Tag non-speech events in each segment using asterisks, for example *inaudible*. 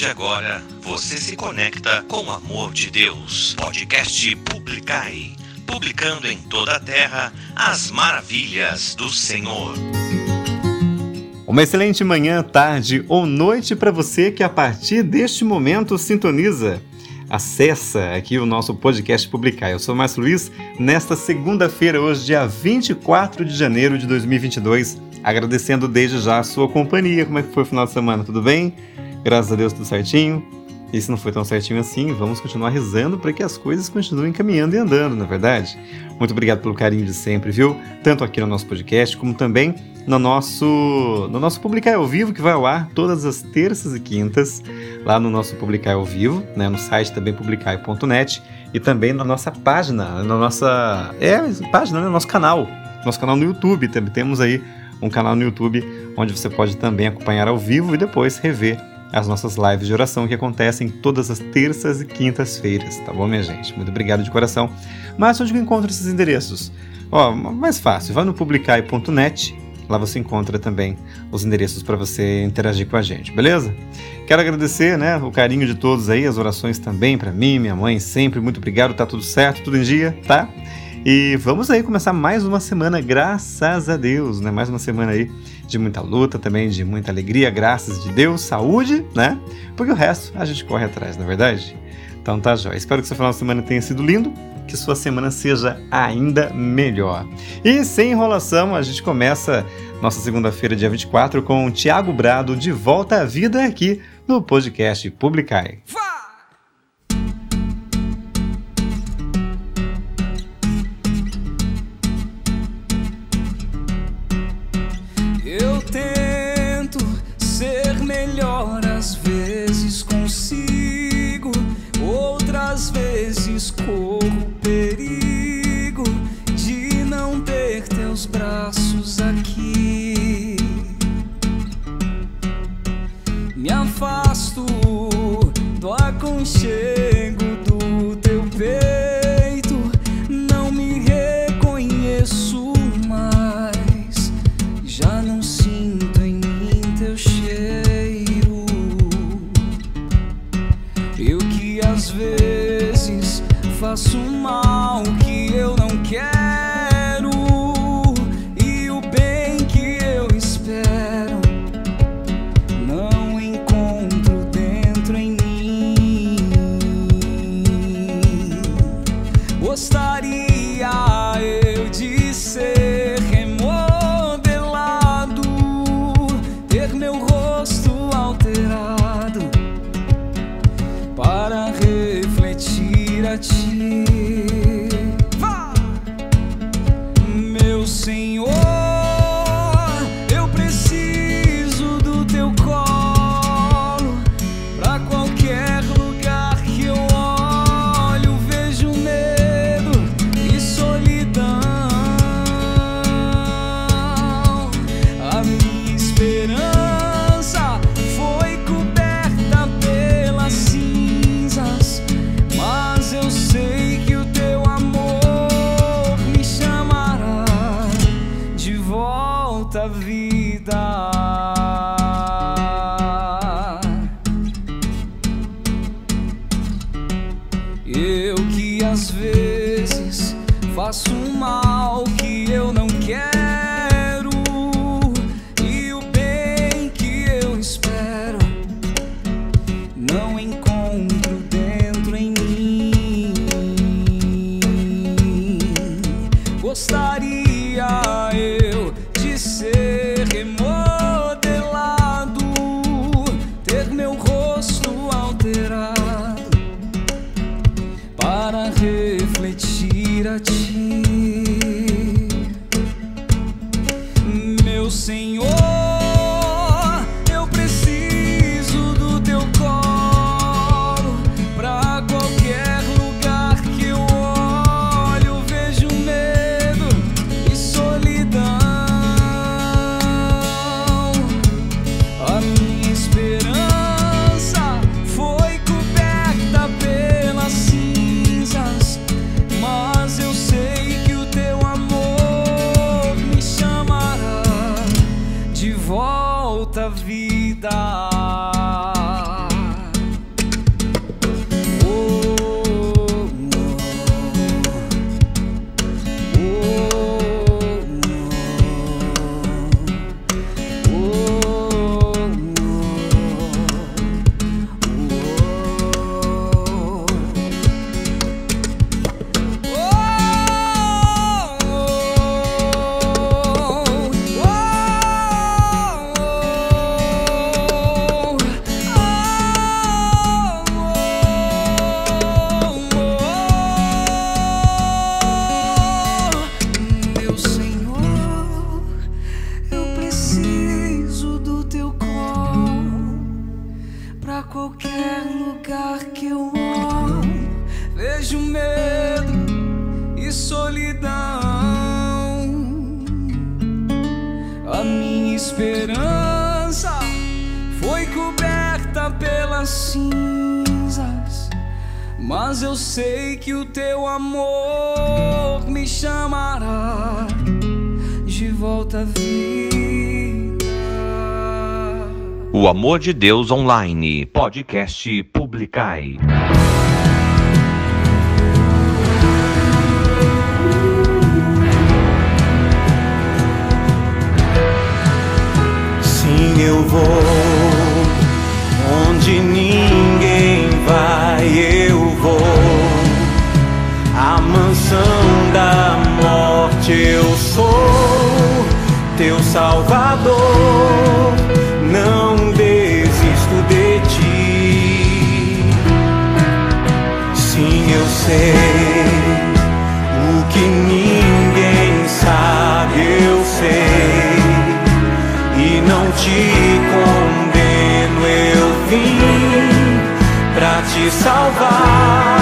de agora, você se conecta com o amor de Deus. Podcast Publicai. Publicando em toda a terra as maravilhas do Senhor. Uma excelente manhã, tarde ou noite para você que a partir deste momento sintoniza. Acessa aqui o nosso podcast Publicar. Eu sou Márcio Luiz, nesta segunda-feira, hoje, dia 24 de janeiro de 2022, agradecendo desde já a sua companhia. Como é que foi o final de semana? Tudo bem? Graças a Deus, tudo certinho. E se não foi tão certinho assim, vamos continuar rezando para que as coisas continuem caminhando e andando, na é verdade? Muito obrigado pelo carinho de sempre, viu? Tanto aqui no nosso podcast, como também no nosso, no nosso Publicar ao Vivo, que vai ao ar todas as terças e quintas, lá no nosso Publicar ao Vivo, né, no site também publicar.net e também na nossa página, na nossa é, página, né, no nosso canal, nosso canal no YouTube, também temos aí um canal no YouTube onde você pode também acompanhar ao vivo e depois rever as nossas lives de oração que acontecem todas as terças e quintas-feiras, tá bom, minha gente? Muito obrigado de coração. Mas onde eu encontro esses endereços? Ó, mais fácil, vai no publicai.net, lá você encontra também os endereços para você interagir com a gente, beleza? Quero agradecer, né, o carinho de todos aí, as orações também para mim, minha mãe, sempre, muito obrigado, tá tudo certo, tudo em dia, tá? E vamos aí começar mais uma semana, graças a Deus, né? Mais uma semana aí de muita luta, também de muita alegria, graças de Deus, saúde, né? Porque o resto a gente corre atrás, na é verdade? Então tá jóia. Espero que seu final de semana tenha sido lindo, que sua semana seja ainda melhor. E sem enrolação, a gente começa nossa segunda-feira, dia 24, com o Tiago Brado de volta à vida aqui no podcast Publicai. Vai! outra vida. O Amor de Deus Online, podcast Publicai. Sim, eu vou onde ninguém vai, eu vou à mansão da morte, eu sou teu Salvador. Não desisto de ti. Sim, eu sei o que ninguém sabe, eu sei e não te condeno. Eu vim para te salvar.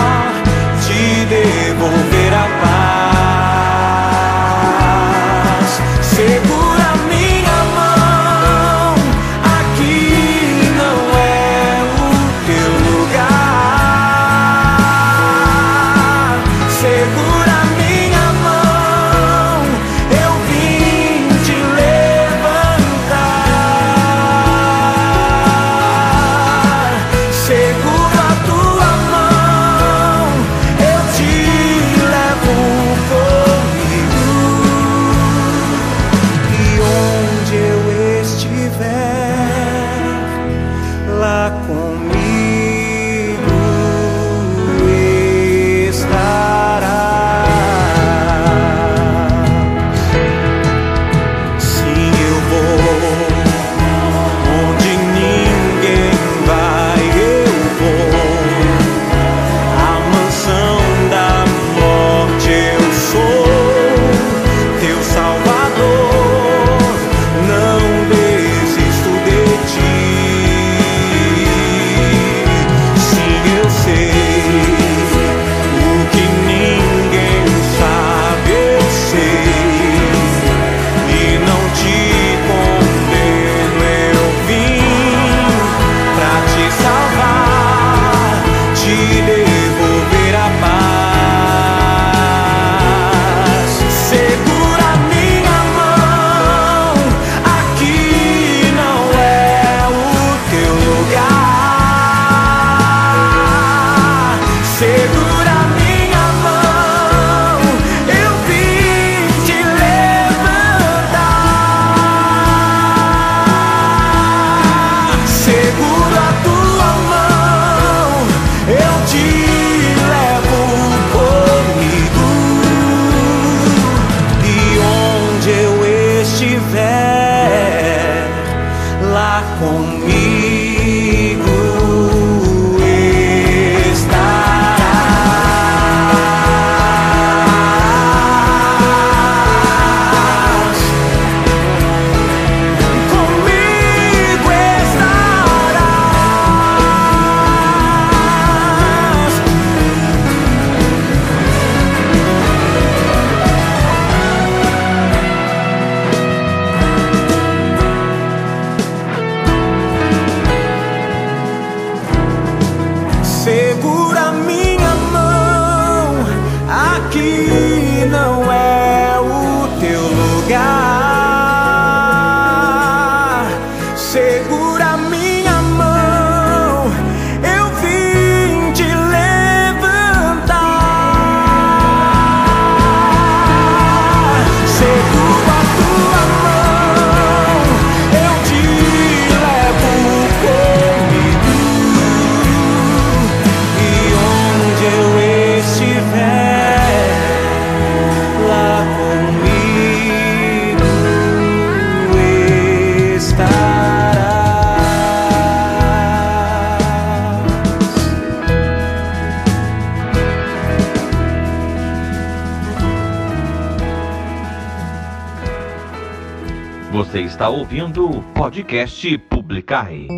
Você está ouvindo o podcast Publicai.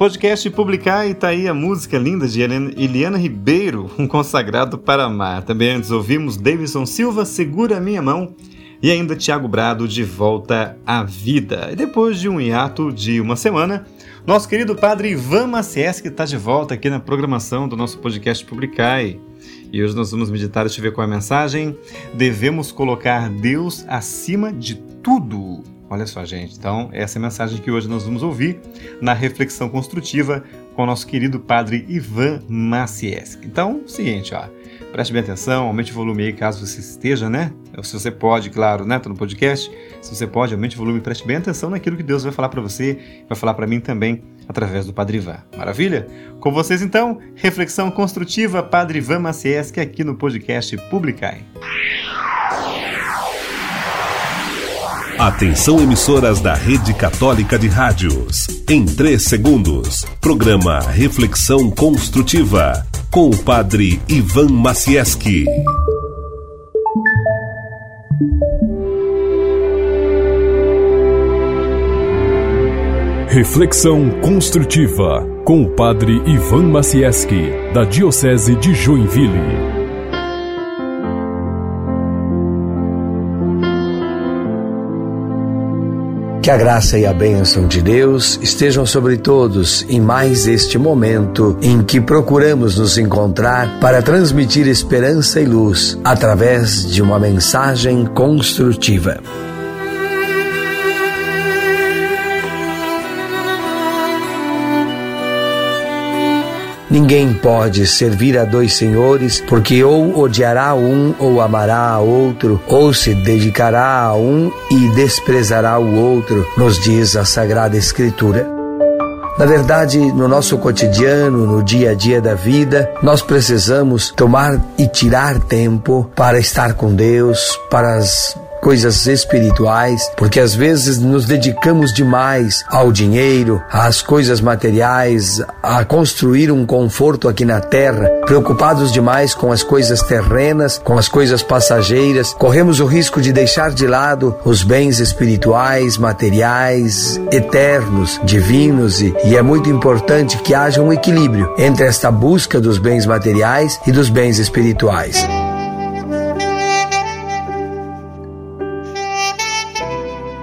Podcast Publicar está aí a música linda de Eliana Ribeiro, um consagrado para amar. Também antes ouvimos Davidson Silva, Segura Minha Mão, e ainda Tiago Brado, De Volta à Vida. E depois de um hiato de uma semana, nosso querido padre Ivan Macieski está de volta aqui na programação do nosso podcast Publicai. E hoje nós vamos meditar, eu ver qual é a mensagem. Devemos colocar Deus acima de tudo. Olha só, gente. Então, essa é a mensagem que hoje nós vamos ouvir na reflexão construtiva com o nosso querido padre Ivan Macieski. Então, seguinte, ó. Preste bem atenção, aumente o volume aí caso você esteja, né? Se você pode, claro, né? Tô no podcast. Se você pode, aumente o volume, preste bem atenção naquilo que Deus vai falar para você, vai falar para mim também através do Padre Ivan. Maravilha? Com vocês então, reflexão construtiva Padre Ivan Macieski aqui no podcast Publicai. Atenção emissoras da Rede Católica de Rádios. Em 3 segundos, programa Reflexão Construtiva com o Padre Ivan Macieski. Reflexão Construtiva com o Padre Ivan Macieski, da Diocese de Joinville. Que a graça e a bênção de Deus estejam sobre todos em mais este momento em que procuramos nos encontrar para transmitir esperança e luz através de uma mensagem construtiva. Ninguém pode servir a dois senhores, porque ou odiará um ou amará a outro, ou se dedicará a um e desprezará o outro, nos diz a Sagrada Escritura. Na verdade, no nosso cotidiano, no dia a dia da vida, nós precisamos tomar e tirar tempo para estar com Deus, para as coisas espirituais, porque às vezes nos dedicamos demais ao dinheiro, às coisas materiais, a construir um conforto aqui na terra, preocupados demais com as coisas terrenas, com as coisas passageiras, corremos o risco de deixar de lado os bens espirituais, materiais, eternos, divinos e, e é muito importante que haja um equilíbrio entre esta busca dos bens materiais e dos bens espirituais.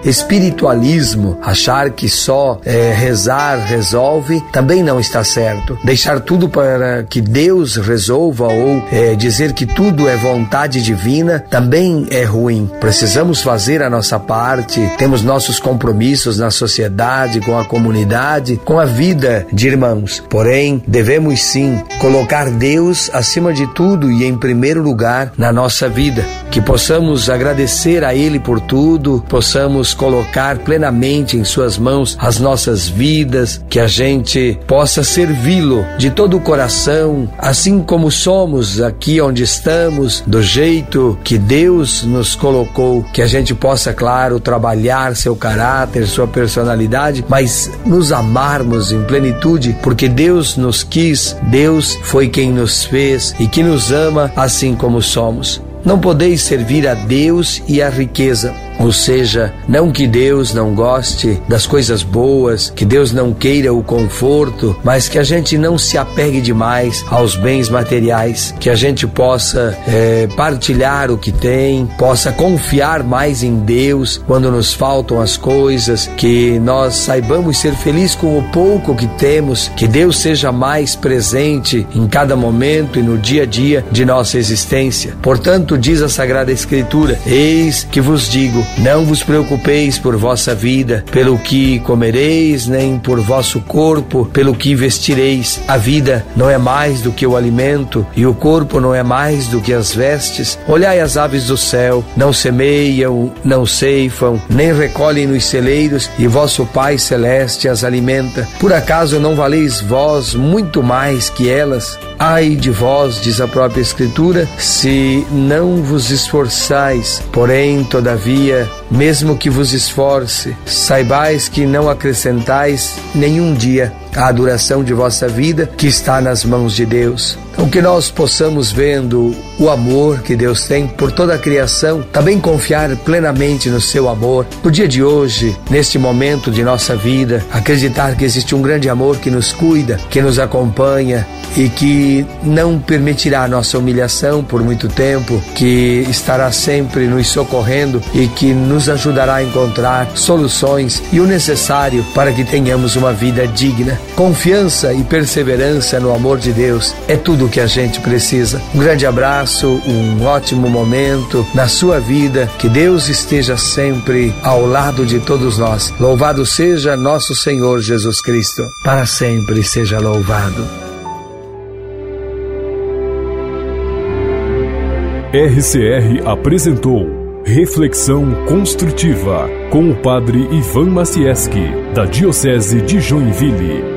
Espiritualismo, achar que só é, rezar resolve, também não está certo. Deixar tudo para que Deus resolva ou é, dizer que tudo é vontade divina também é ruim. Precisamos fazer a nossa parte, temos nossos compromissos na sociedade, com a comunidade, com a vida de irmãos. Porém, devemos sim colocar Deus acima de tudo e em primeiro lugar na nossa vida. Que possamos agradecer a Ele por tudo, possamos colocar plenamente em Suas mãos as nossas vidas, que a gente possa servi-lo de todo o coração, assim como somos aqui onde estamos, do jeito que Deus nos colocou, que a gente possa, claro, trabalhar seu caráter, sua personalidade, mas nos amarmos em plenitude, porque Deus nos quis, Deus foi quem nos fez e que nos ama assim como somos. Não podeis servir a Deus e a riqueza. Ou seja, não que Deus não goste das coisas boas, que Deus não queira o conforto, mas que a gente não se apegue demais aos bens materiais, que a gente possa é, partilhar o que tem, possa confiar mais em Deus quando nos faltam as coisas, que nós saibamos ser felizes com o pouco que temos, que Deus seja mais presente em cada momento e no dia a dia de nossa existência. Portanto, diz a Sagrada Escritura: Eis que vos digo, não vos preocupeis por vossa vida, pelo que comereis, nem por vosso corpo, pelo que vestireis. A vida não é mais do que o alimento, e o corpo não é mais do que as vestes. Olhai as aves do céu, não semeiam, não ceifam, nem recolhem nos celeiros, e vosso Pai celeste as alimenta. Por acaso não valeis vós muito mais que elas? Ai de vós, diz a própria Escritura, se não vos esforçais. Porém, todavia, mesmo que vos esforce, saibais que não acrescentais nenhum dia à duração de vossa vida que está nas mãos de Deus. Então, que nós possamos, vendo o amor que Deus tem por toda a criação, também confiar plenamente no seu amor. No dia de hoje, neste momento de nossa vida, acreditar que existe um grande amor que nos cuida, que nos acompanha e que não permitirá a nossa humilhação por muito tempo, que estará sempre nos socorrendo e que nos ajudará a encontrar soluções e o necessário para que tenhamos uma vida digna. Confiança e perseverança no amor de Deus é tudo o que a gente precisa. Um grande abraço, um ótimo momento na sua vida. Que Deus esteja sempre ao lado de todos nós. Louvado seja nosso Senhor Jesus Cristo. Para sempre seja louvado. RCR apresentou Reflexão Construtiva com o Padre Ivan Macieski, da Diocese de Joinville.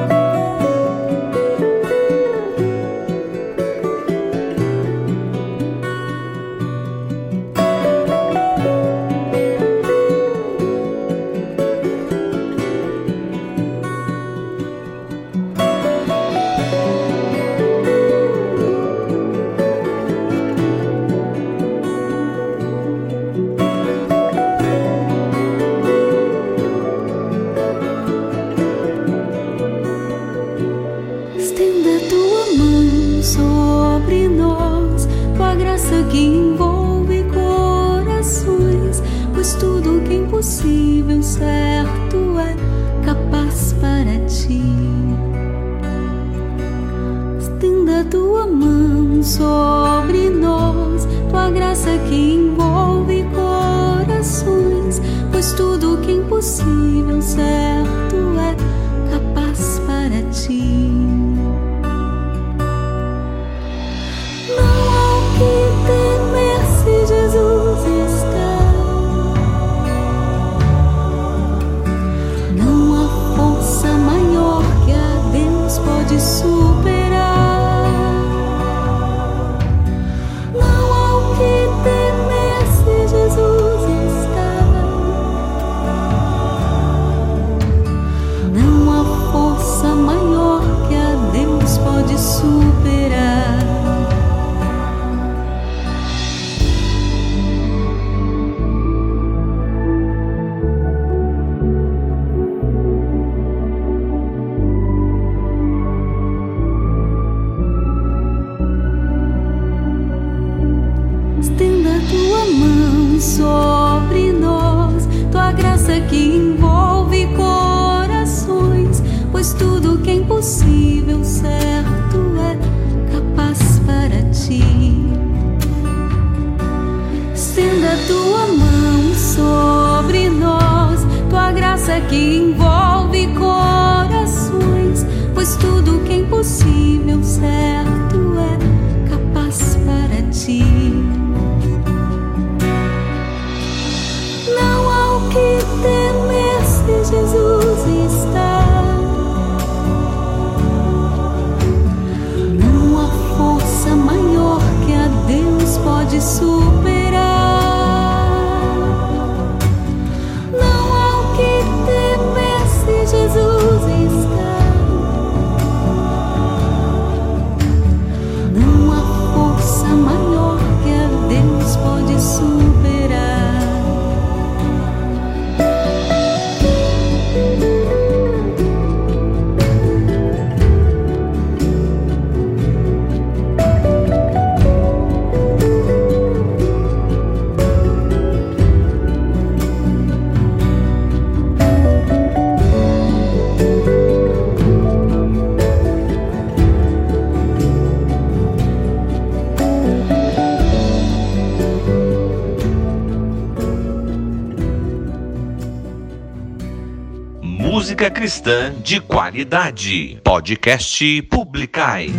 Música cristã de qualidade. Podcast Publicai.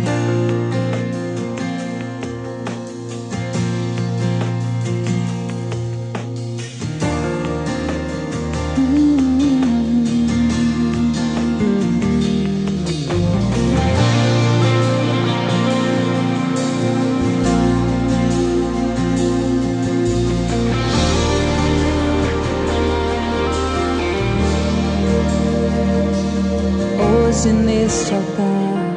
hoje neste altar,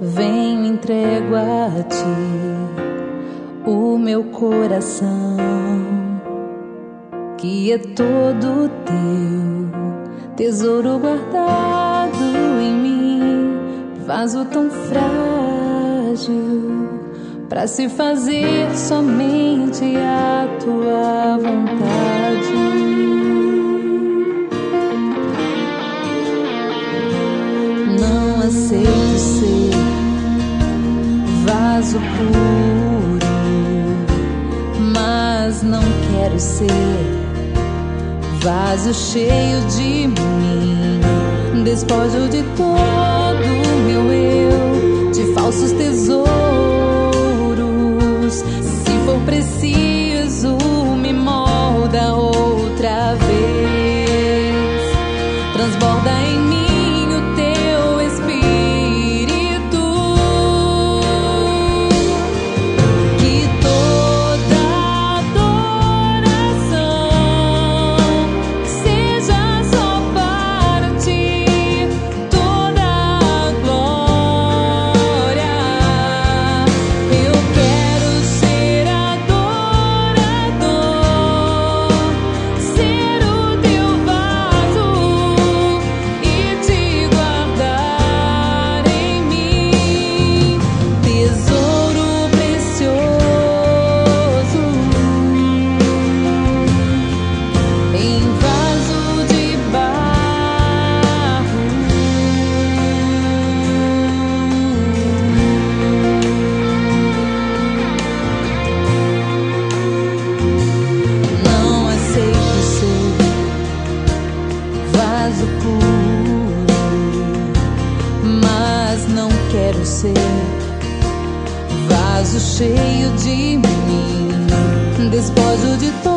venho entrego a ti o meu coração, que é todo teu, tesouro guardado em mim, vaso tão frágil, para se fazer somente a tua vontade. aceito ser vaso puro, mas não quero ser vaso cheio de mim, despojo de todo meu eu, de falsos tesouros. Se for preciso, me molda hoje. De todo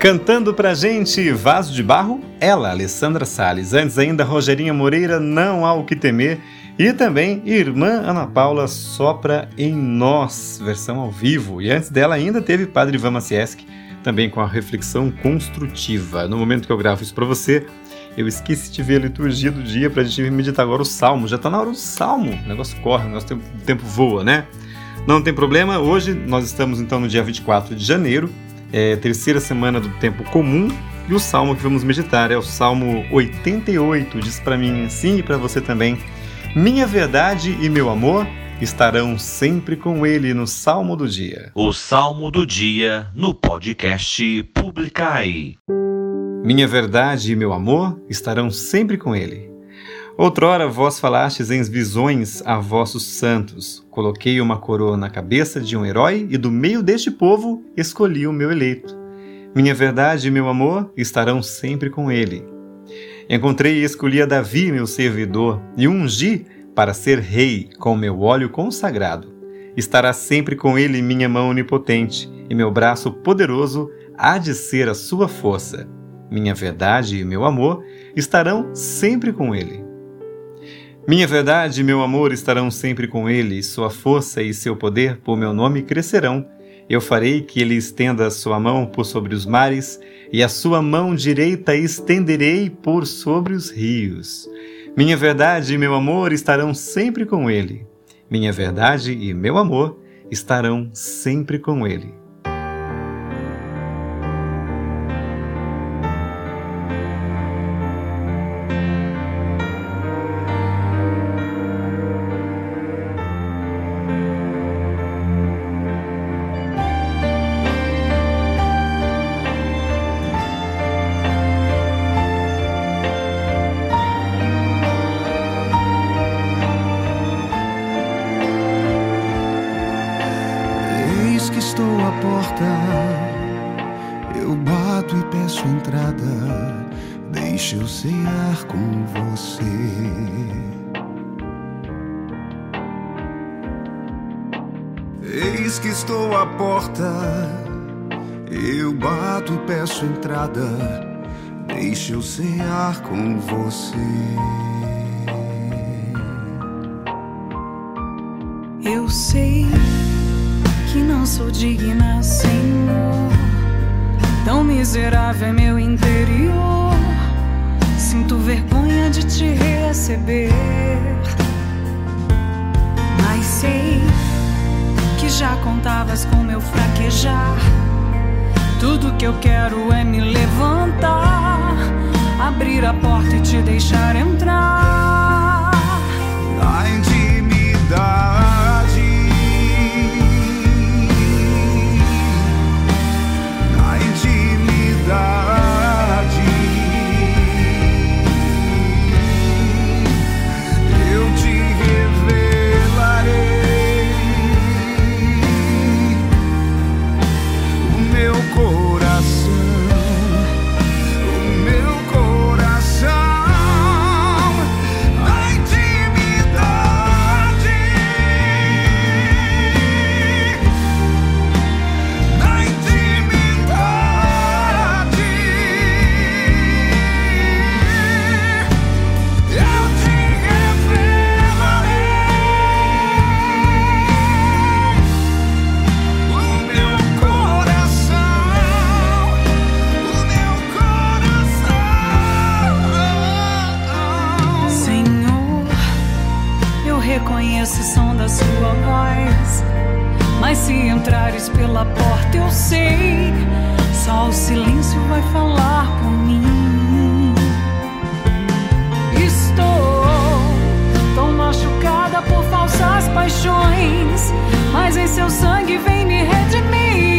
Cantando pra gente Vaso de Barro, ela, Alessandra Salles. Antes ainda, Rogerinha Moreira, Não Há O Que Temer. E também Irmã Ana Paula Sopra em Nós, versão ao vivo. E antes dela ainda teve Padre Ivan Macieski, também com a reflexão construtiva. No momento que eu gravo isso pra você, eu esqueci de ver a liturgia do dia pra gente meditar agora o Salmo. Já tá na hora do Salmo. O negócio corre, o negócio tempo, o tempo voa, né? Não tem problema, hoje nós estamos então no dia 24 de janeiro, é, terceira semana do tempo comum, e o salmo que vamos meditar é o Salmo 88. Diz para mim sim e para você também: Minha verdade e meu amor estarão sempre com ele no Salmo do dia. O Salmo do Dia no podcast Publicai. Minha verdade e meu amor estarão sempre com ele. Outrora vós falastes em visões a vossos santos. Coloquei uma coroa na cabeça de um herói e do meio deste povo escolhi o meu eleito. Minha verdade e meu amor estarão sempre com ele. Encontrei e escolhi a Davi, meu servidor, e ungi para ser rei com meu óleo consagrado. Estará sempre com ele minha mão onipotente, e meu braço poderoso há de ser a sua força. Minha verdade e meu amor estarão sempre com ele. Minha verdade e meu amor estarão sempre com ele, sua força e seu poder por meu nome crescerão. Eu farei que ele estenda a sua mão por sobre os mares, e a sua mão direita estenderei por sobre os rios. Minha verdade e meu amor estarão sempre com ele. Minha verdade e meu amor estarão sempre com ele. Eis que estou à porta, eu bato e peço entrada, deixa eu cear com você. Eu sei que não sou digna, Senhor. Tão miserável é meu interior. Sinto vergonha de te receber. Contavas com meu fraquejar. Tudo que eu quero é me levantar, abrir a porta e te deixar entrar. Na intimidade. Se entrares pela porta, eu sei, só o silêncio vai falar por mim. Estou tão machucada por falsas paixões, mas em seu sangue vem me redimir,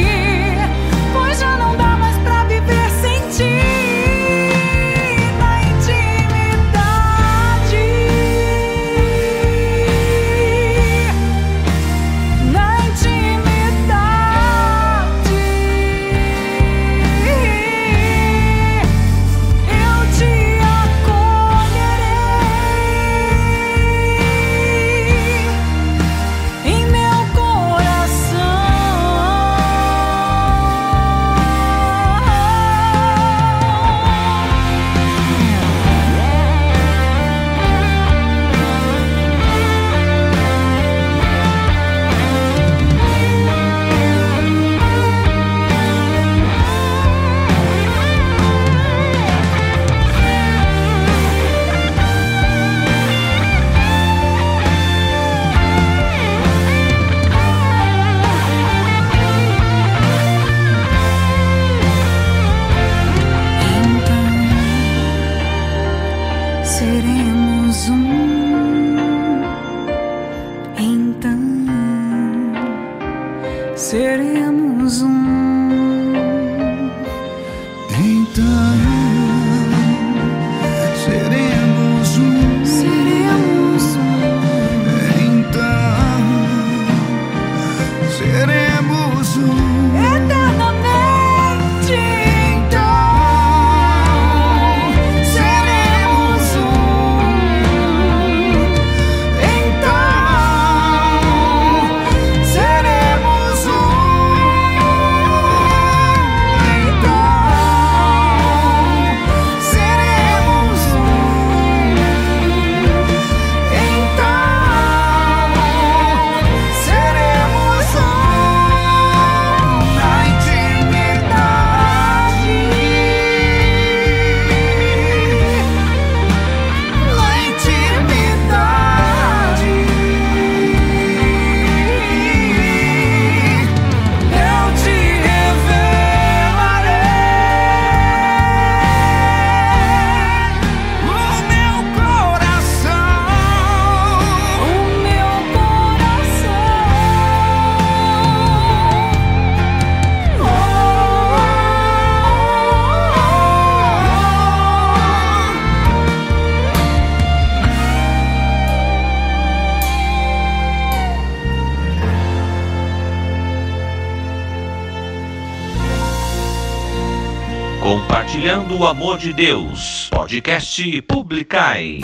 Compartilhando o amor de Deus. Podcast Publicai.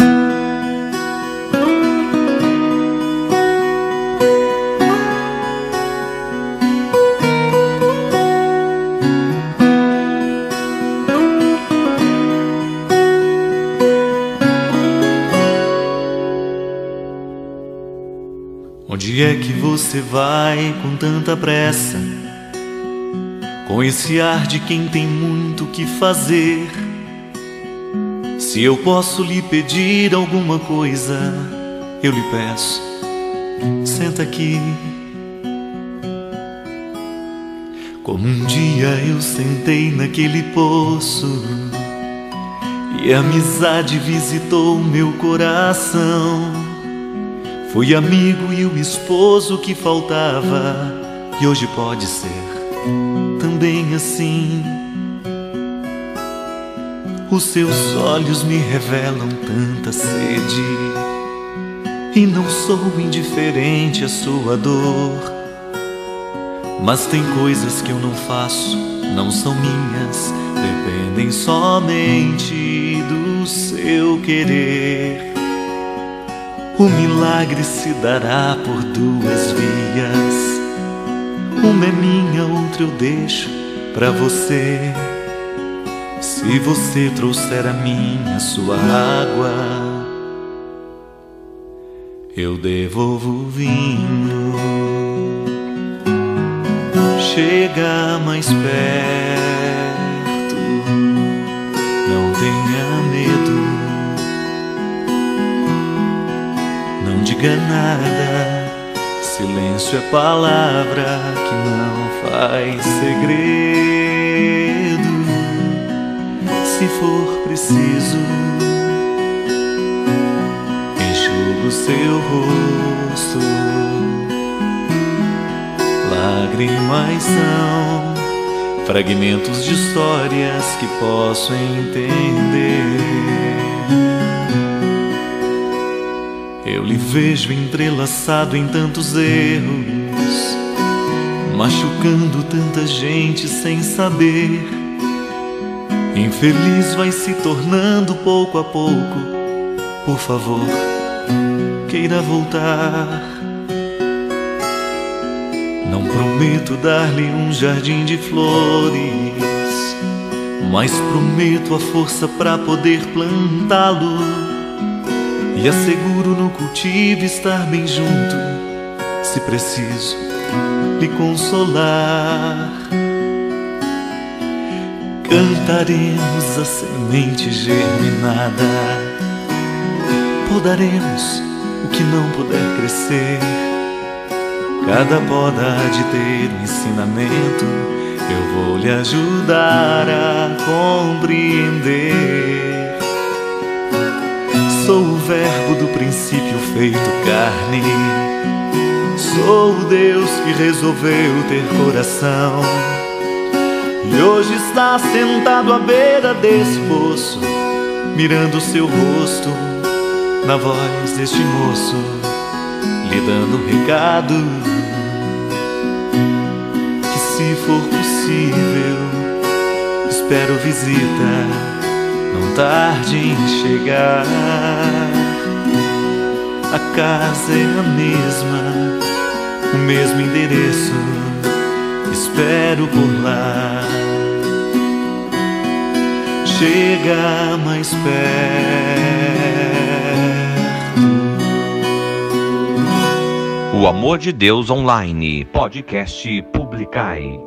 Onde é que você vai com tanta pressa? Com esse ar de quem tem muito que fazer. Se eu posso lhe pedir alguma coisa, eu lhe peço. Senta aqui. Como um dia eu sentei naquele poço e a amizade visitou meu coração. Fui amigo e o esposo que faltava, e hoje pode ser também assim. Os seus olhos me revelam tanta sede, e não sou indiferente à sua dor. Mas tem coisas que eu não faço, não são minhas, dependem somente do seu querer. O milagre se dará por duas vias. Uma é minha, outra eu deixo para você. Se você trouxer a minha sua água, eu devolvo o vinho. Chega mais perto, não tenha medo, não diga nada. Silêncio é palavra que não faz segredo. Se for preciso, enxugo seu rosto. Lágrimas são fragmentos de histórias que posso entender. Lhe vejo entrelaçado em tantos erros, machucando tanta gente sem saber. Infeliz vai se tornando pouco a pouco. Por favor, queira voltar. Não prometo dar-lhe um jardim de flores, mas prometo a força para poder plantá-lo. E asseguro no cultivo estar bem junto, se preciso lhe consolar. Cantaremos a semente germinada, podaremos o que não puder crescer. Cada poda de ter um ensinamento, eu vou lhe ajudar a compreender. Sou o Verbo do princípio feito carne. Sou o Deus que resolveu ter coração. E hoje está sentado à beira desse poço, mirando seu rosto na voz deste moço, lhe dando um recado. Que se for possível, espero visita tarde em chegar. A casa é a mesma, o mesmo endereço. Espero por lá. Chega mais perto. O Amor de Deus Online, podcast Publicai.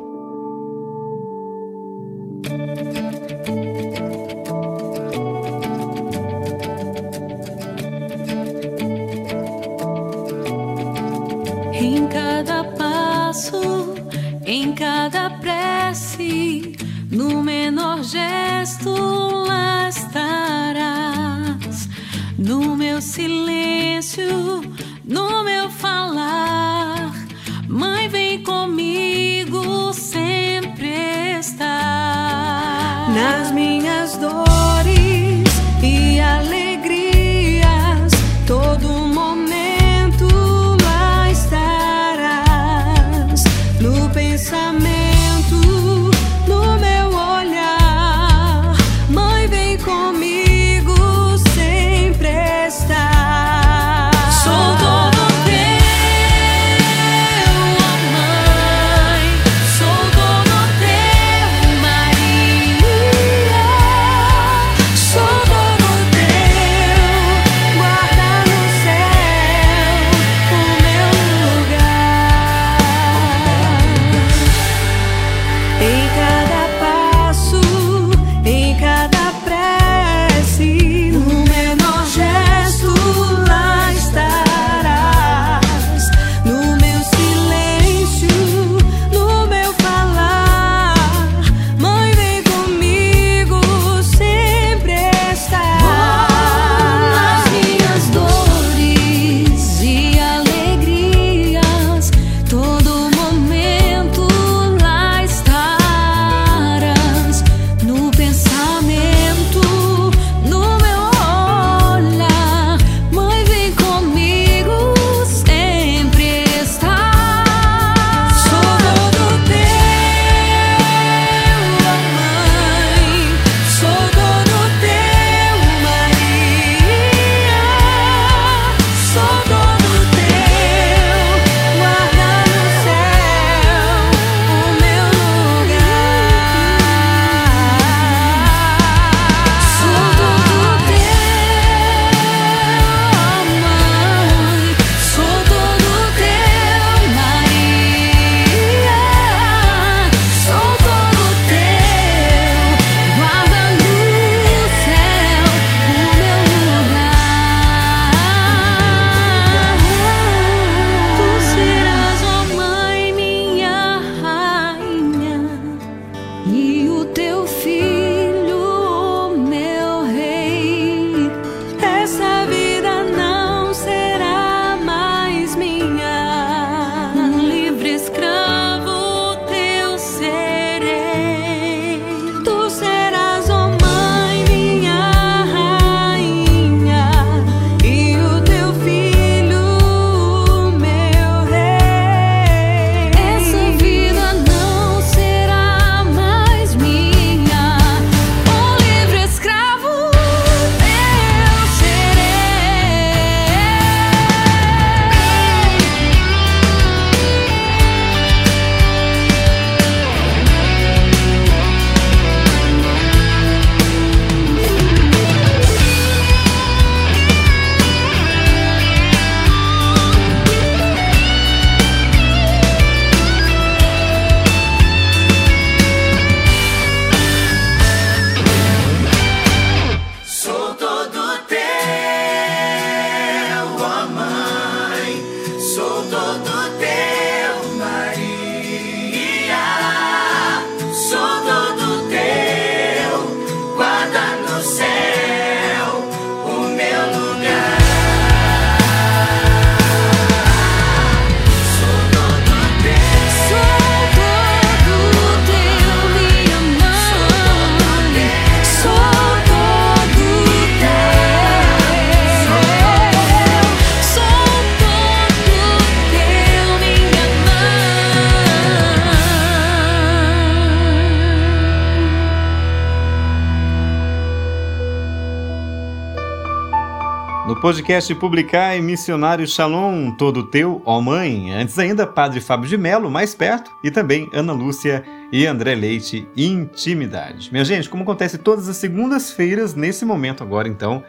Podcast Publicar e Missionário Shalom, todo teu, ó mãe. Antes ainda, Padre Fábio de Melo, mais perto, e também Ana Lúcia e André Leite, Intimidade. Minha gente, como acontece todas as segundas-feiras, nesse momento agora, então,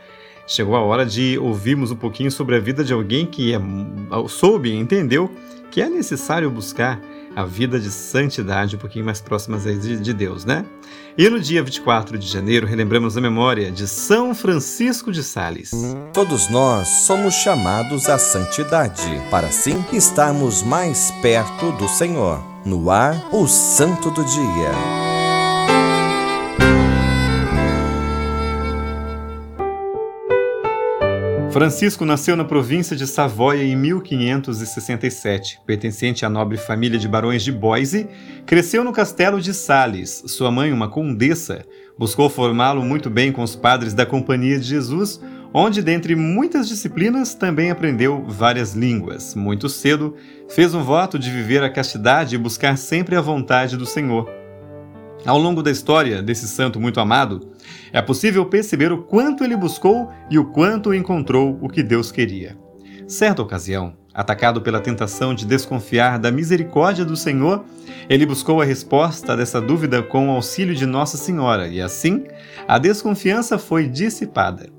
chegou a hora de ouvirmos um pouquinho sobre a vida de alguém que é, soube e entendeu que é necessário buscar a vida de santidade um pouquinho mais próximas de, de Deus, né? E no dia 24 de janeiro, relembramos a memória de São Francisco de Sales. Todos nós somos chamados à santidade, para assim estarmos mais perto do Senhor. No ar, o Santo do Dia. Francisco nasceu na província de Savoia em 1567. Pertencente à nobre família de barões de Boise, cresceu no castelo de Sales. Sua mãe, uma condessa, buscou formá-lo muito bem com os padres da Companhia de Jesus, onde, dentre muitas disciplinas, também aprendeu várias línguas. Muito cedo, fez um voto de viver a castidade e buscar sempre a vontade do Senhor. Ao longo da história desse santo muito amado, é possível perceber o quanto ele buscou e o quanto encontrou o que Deus queria. Certa ocasião, atacado pela tentação de desconfiar da misericórdia do Senhor, ele buscou a resposta dessa dúvida com o auxílio de Nossa Senhora e assim a desconfiança foi dissipada.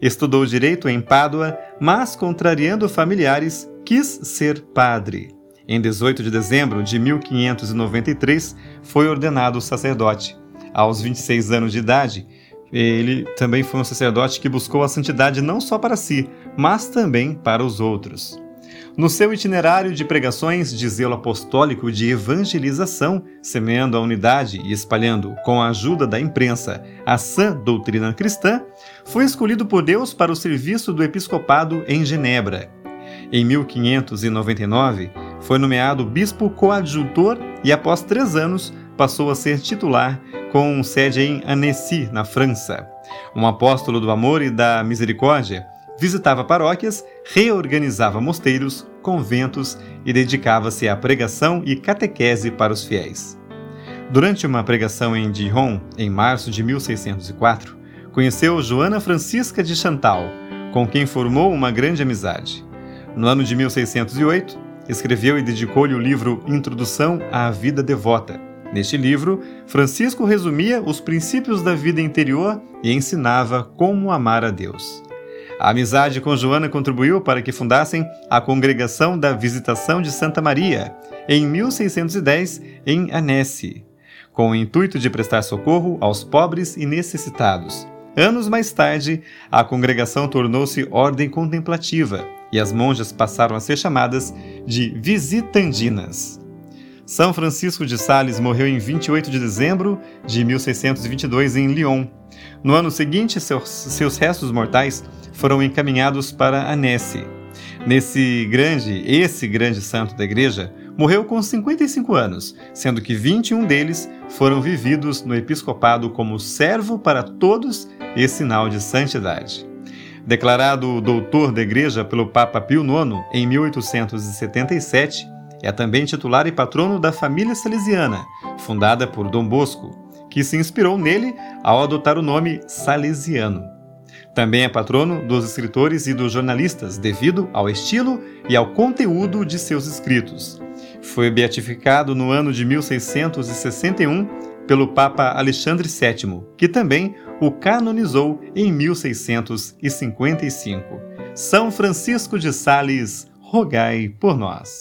Estudou direito em Pádua, mas, contrariando familiares, quis ser padre. Em 18 de dezembro de 1593, foi ordenado sacerdote. Aos 26 anos de idade, ele também foi um sacerdote que buscou a santidade não só para si, mas também para os outros. No seu itinerário de pregações de zelo apostólico de evangelização, semeando a unidade e espalhando, com a ajuda da imprensa, a sã doutrina cristã, foi escolhido por Deus para o serviço do episcopado em Genebra. Em 1599, foi nomeado bispo coadjutor e, após três anos, passou a ser titular, com sede em Annecy, na França. Um apóstolo do amor e da misericórdia, visitava paróquias, reorganizava mosteiros, conventos e dedicava-se à pregação e catequese para os fiéis. Durante uma pregação em Dijon, em março de 1604, conheceu Joana Francisca de Chantal, com quem formou uma grande amizade. No ano de 1608, escreveu e dedicou-lhe o livro Introdução à Vida Devota. Neste livro, Francisco resumia os princípios da vida interior e ensinava como amar a Deus. A amizade com Joana contribuiu para que fundassem a Congregação da Visitação de Santa Maria, em 1610, em Annecy, com o intuito de prestar socorro aos pobres e necessitados. Anos mais tarde, a congregação tornou-se ordem contemplativa e as monjas passaram a ser chamadas de visitandinas. São Francisco de Sales morreu em 28 de dezembro de 1622 em Lyon. No ano seguinte, seus, seus restos mortais foram encaminhados para Annecy. Nesse grande, esse grande santo da igreja, morreu com 55 anos, sendo que 21 deles foram vividos no episcopado como servo para todos e sinal de santidade. Declarado doutor da Igreja pelo Papa Pio IX em 1877, é também titular e patrono da família salesiana, fundada por Dom Bosco, que se inspirou nele ao adotar o nome salesiano. Também é patrono dos escritores e dos jornalistas, devido ao estilo e ao conteúdo de seus escritos. Foi beatificado no ano de 1661 pelo Papa Alexandre VII, que também o canonizou em 1655. São Francisco de Sales, rogai por nós.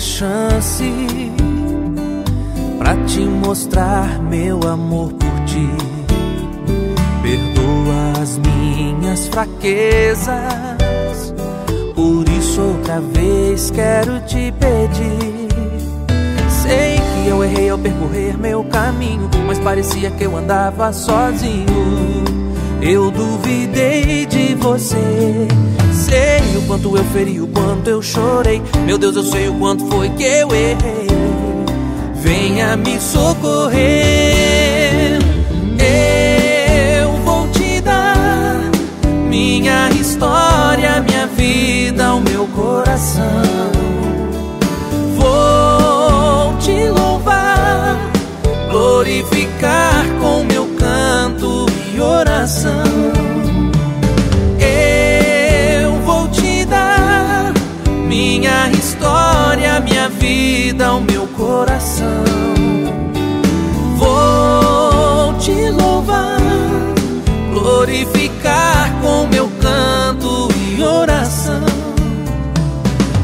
Chance pra te mostrar meu amor por ti. Perdoa as minhas fraquezas, por isso outra vez quero te pedir. Sei que eu errei ao percorrer meu caminho, mas parecia que eu andava sozinho. Eu duvidei de você. Sei o quanto eu feri, o quanto eu chorei. Meu Deus, eu sei o quanto foi que eu errei. Venha me socorrer. Eu vou te dar minha história, minha vida, o meu coração. Vou te louvar, glorificar com meu canto e oração. Vida, o meu coração. Vou te louvar, glorificar com meu canto e oração.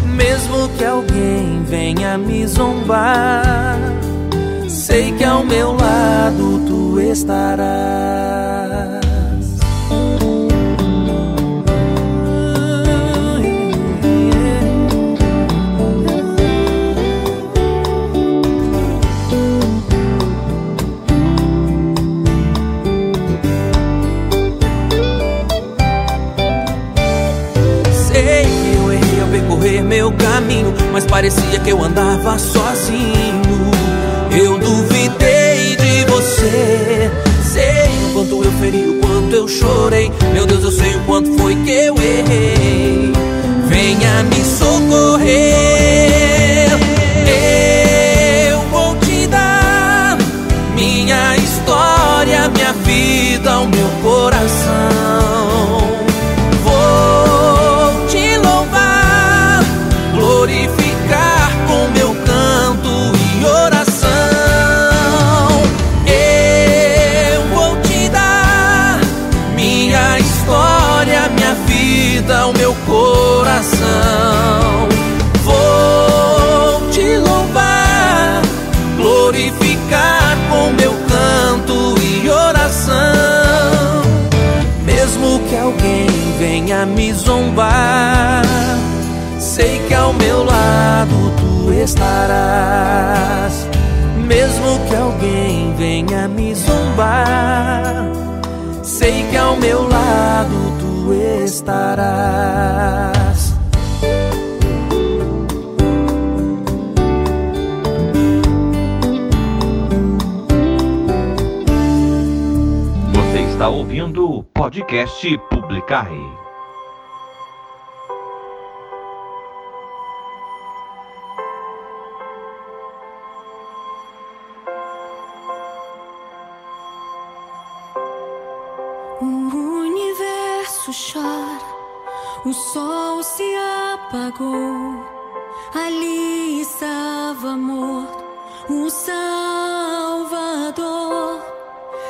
Mesmo que alguém venha me zombar, sei que ao meu lado tu estarás. Mas parecia que eu andava sozinho. Alguém venha me zombar, sei que ao meu lado tu estarás. Mesmo que alguém venha me zombar, sei que ao meu lado tu estarás. Podcast Publicai. O universo chora, o sol se apagou. Ali estava morto o Salvador.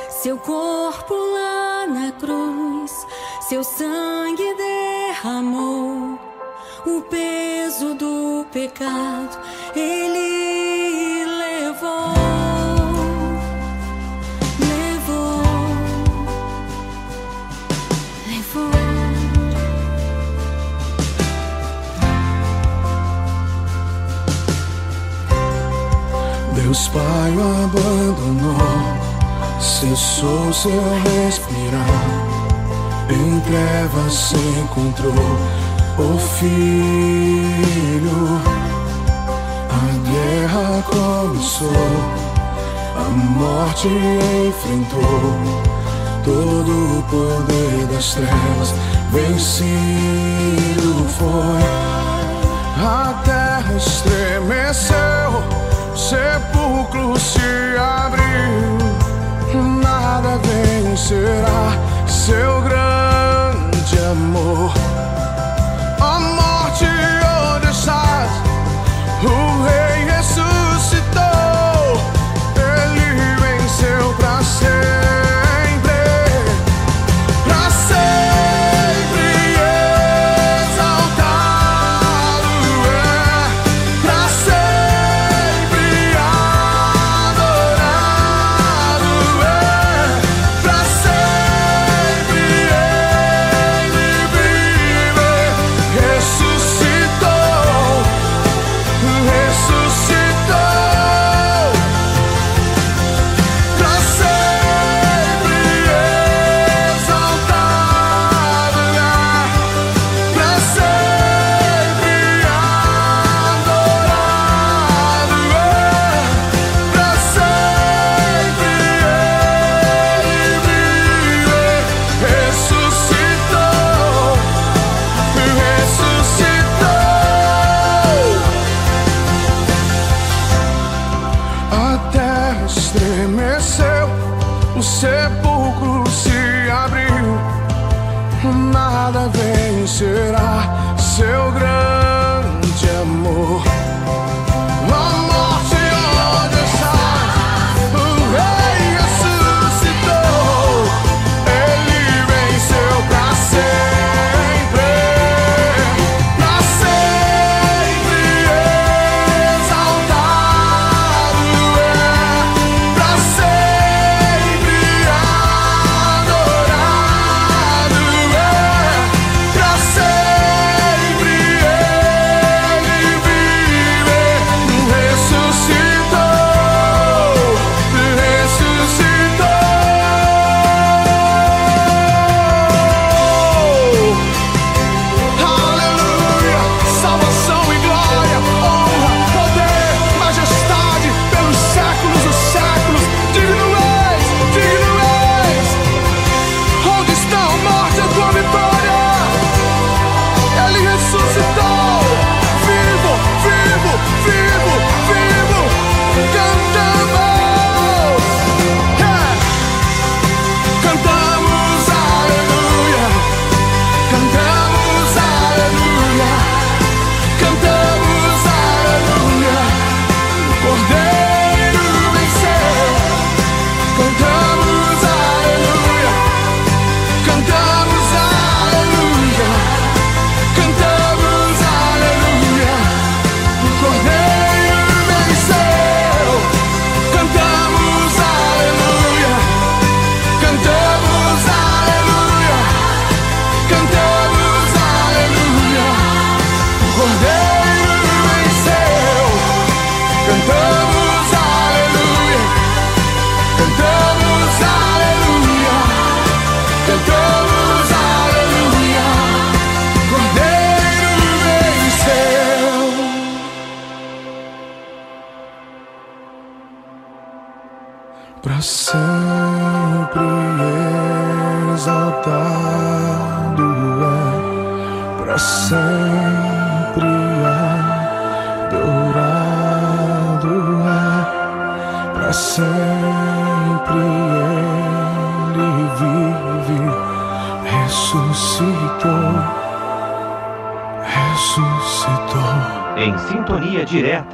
Seu corpo lá na cruz, seu sangue derramou. O peso do pecado ele levou. Deus Pai o abandonou, cessou seu respirar. Em trevas se encontrou o Filho. A guerra começou, a morte enfrentou. Todo o poder das trevas vencido foi. A terra estremeceu, sepulcro se abriu. Nada vencerá seu grande amor. A morte, onde estás? O Rei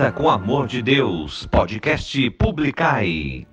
direta com amor de Deus, podcast Publicai.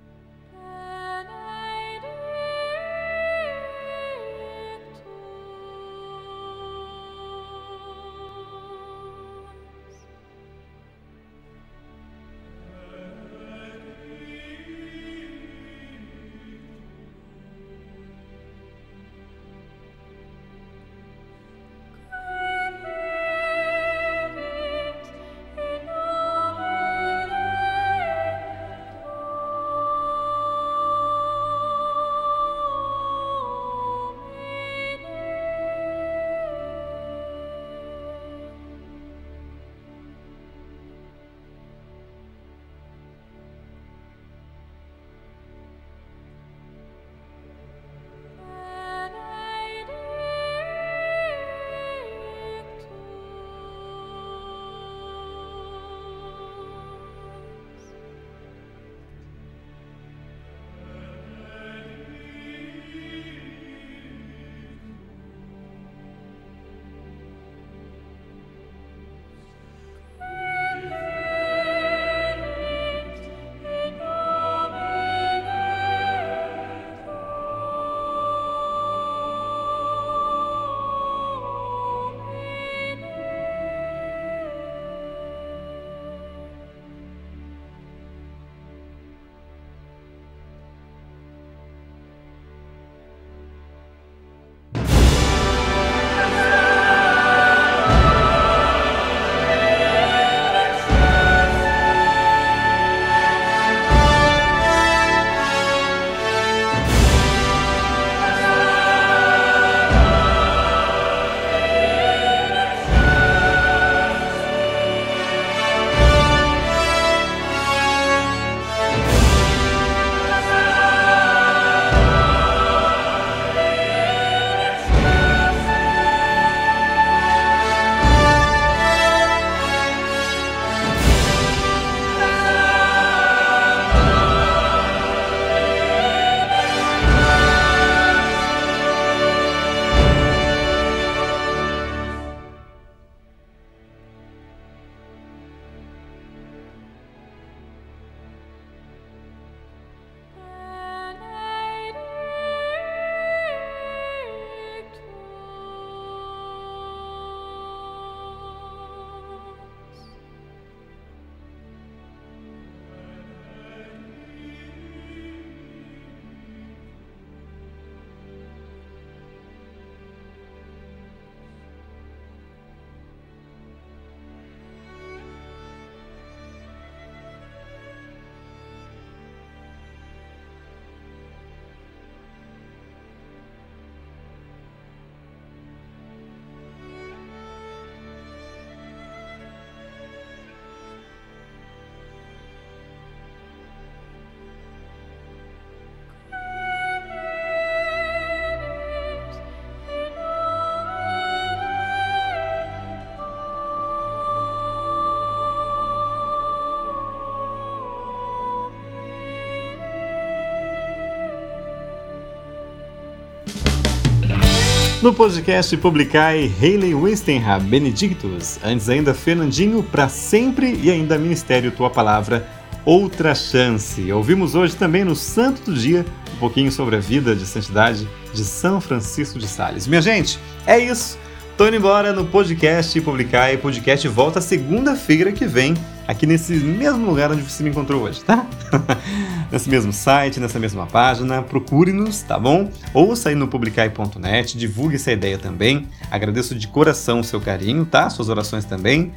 No podcast Publicai Hayley Winstonham Benedictus, antes ainda Fernandinho para sempre e ainda Ministério Tua Palavra, outra chance. Ouvimos hoje também no Santo do Dia um pouquinho sobre a vida de santidade de São Francisco de Sales. Minha gente, é isso. Tô indo embora no podcast Publicai. O podcast volta segunda-feira que vem, aqui nesse mesmo lugar onde você me encontrou hoje, tá? *laughs* nesse mesmo site, nessa mesma página. Procure-nos, tá bom? Ouça aí no publicai.net, divulgue essa ideia também. Agradeço de coração o seu carinho, tá? Suas orações também.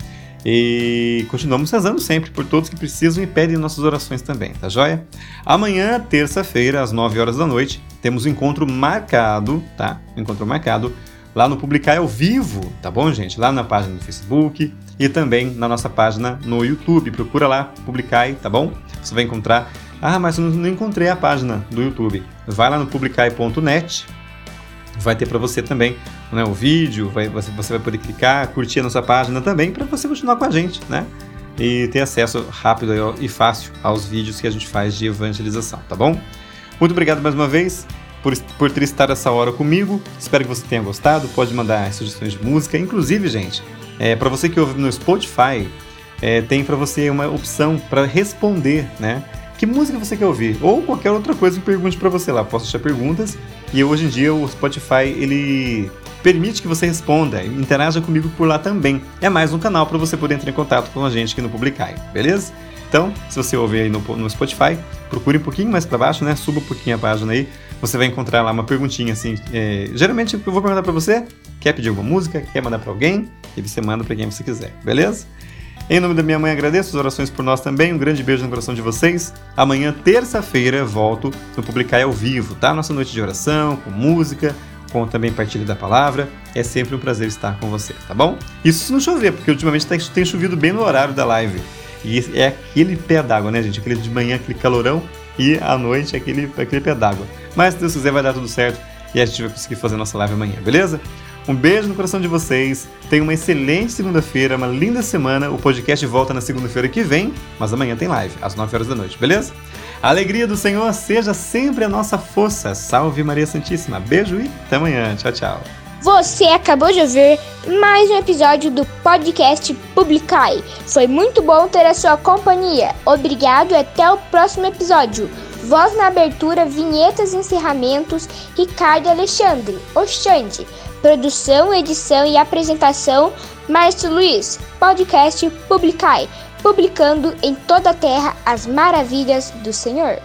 E continuamos rezando sempre por todos que precisam e pedem nossas orações também, tá joia? Amanhã, terça-feira, às 9 horas da noite, temos um encontro marcado, tá? Um encontro marcado lá no Publicar ao vivo, tá bom, gente? Lá na página do Facebook e também na nossa página no YouTube. Procura lá, Publicai, tá bom? Você vai encontrar ah, mas eu não encontrei a página do YouTube. Vai lá no publicai.net, vai ter para você também né, o vídeo, vai, você, você vai poder clicar, curtir a nossa página também para você continuar com a gente, né? E ter acesso rápido e fácil aos vídeos que a gente faz de evangelização, tá bom? Muito obrigado mais uma vez por, por ter estado essa hora comigo. Espero que você tenha gostado. Pode mandar sugestões de música. Inclusive, gente, é, para você que ouve no Spotify, é, tem para você uma opção para responder, né? Que música você quer ouvir? Ou qualquer outra coisa que pergunte para você lá. Posso deixar perguntas e hoje em dia o Spotify ele permite que você responda, interaja comigo por lá também. É mais um canal para você poder entrar em contato com a gente aqui no Publicai, beleza? Então, se você ouvir aí no, no Spotify, procure um pouquinho mais para baixo, né? Suba um pouquinho a página aí, você vai encontrar lá uma perguntinha assim. É, geralmente eu vou perguntar para você, quer pedir alguma música, quer mandar para alguém, e você manda para quem você quiser, beleza? Em nome da minha mãe, agradeço as orações por nós também. Um grande beijo no coração de vocês. Amanhã, terça-feira, volto no Publicar ao vivo, tá? Nossa noite de oração, com música, com também partilha da palavra. É sempre um prazer estar com você, tá bom? Isso se não chover, porque ultimamente tem chovido bem no horário da live. E é aquele pé d'água, né, gente? Aquele de manhã, aquele calorão, e à noite aquele, aquele pé d'água. Mas se Deus quiser, vai dar tudo certo e a gente vai conseguir fazer nossa live amanhã, beleza? Um beijo no coração de vocês. Tenham uma excelente segunda-feira, uma linda semana. O podcast volta na segunda-feira que vem, mas amanhã tem live, às 9 horas da noite, beleza? A alegria do Senhor seja sempre a nossa força. Salve Maria Santíssima. Beijo e até amanhã. Tchau, tchau. Você acabou de ouvir mais um episódio do podcast Publicai. Foi muito bom ter a sua companhia. Obrigado e até o próximo episódio. Voz na abertura, vinhetas e encerramentos, Ricardo Alexandre, Oxande. Produção, edição e apresentação, Márcio Luiz. Podcast Publicai, publicando em toda a terra as maravilhas do Senhor.